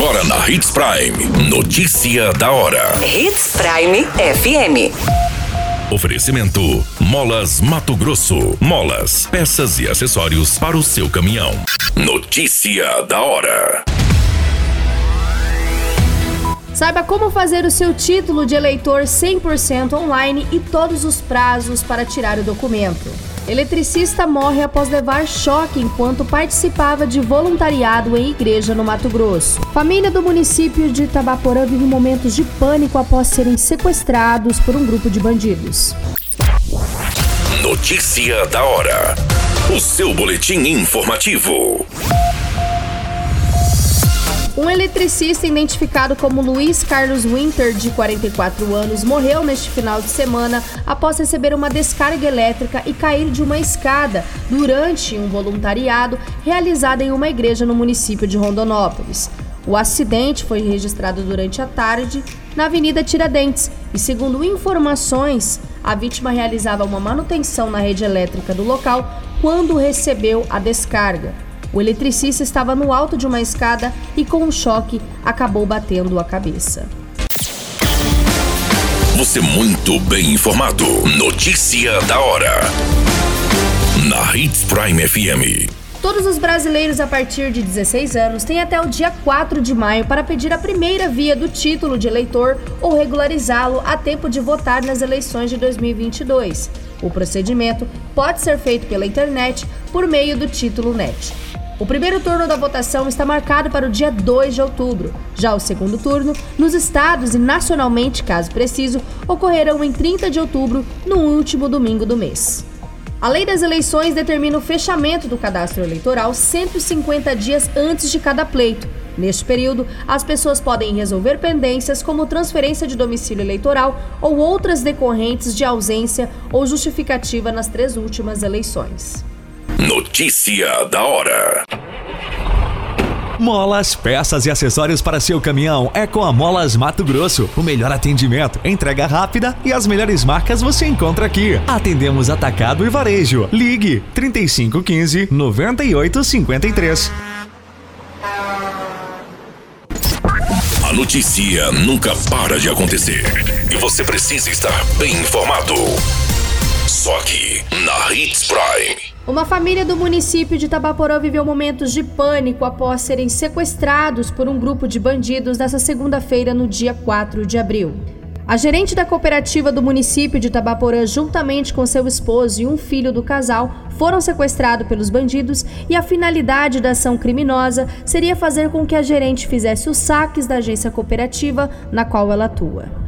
Agora na Hits Prime. Notícia da hora. Hits Prime FM. Oferecimento: Molas Mato Grosso. Molas, peças e acessórios para o seu caminhão. Notícia da hora. Saiba como fazer o seu título de eleitor 100% online e todos os prazos para tirar o documento. Eletricista morre após levar choque enquanto participava de voluntariado em igreja no Mato Grosso. Família do município de Itabaporã vive momentos de pânico após serem sequestrados por um grupo de bandidos. Notícia da hora. O seu boletim informativo. Um eletricista identificado como Luiz Carlos Winter, de 44 anos, morreu neste final de semana após receber uma descarga elétrica e cair de uma escada durante um voluntariado realizado em uma igreja no município de Rondonópolis. O acidente foi registrado durante a tarde na Avenida Tiradentes e, segundo informações, a vítima realizava uma manutenção na rede elétrica do local quando recebeu a descarga. O eletricista estava no alto de uma escada e, com um choque, acabou batendo a cabeça. Você muito bem informado. Notícia da hora. Na Hits Prime FM. Todos os brasileiros a partir de 16 anos têm até o dia 4 de maio para pedir a primeira via do título de eleitor ou regularizá-lo a tempo de votar nas eleições de 2022. O procedimento pode ser feito pela internet por meio do título NET. O primeiro turno da votação está marcado para o dia 2 de outubro. Já o segundo turno, nos estados e nacionalmente, caso preciso, ocorrerão em 30 de outubro, no último domingo do mês. A lei das eleições determina o fechamento do cadastro eleitoral 150 dias antes de cada pleito. Neste período, as pessoas podem resolver pendências como transferência de domicílio eleitoral ou outras decorrentes de ausência ou justificativa nas três últimas eleições. Notícia da hora. Molas, peças e acessórios para seu caminhão é com a Molas Mato Grosso. O melhor atendimento, entrega rápida e as melhores marcas você encontra aqui. Atendemos atacado e varejo. Ligue 3515 9853. A notícia nunca para de acontecer e você precisa estar bem informado. Só aqui na Hits Prime. Uma família do município de Tabaporã viveu momentos de pânico após serem sequestrados por um grupo de bandidos nesta segunda-feira, no dia 4 de abril. A gerente da cooperativa do município de Tabaporã, juntamente com seu esposo e um filho do casal, foram sequestrados pelos bandidos e a finalidade da ação criminosa seria fazer com que a gerente fizesse os saques da agência cooperativa na qual ela atua.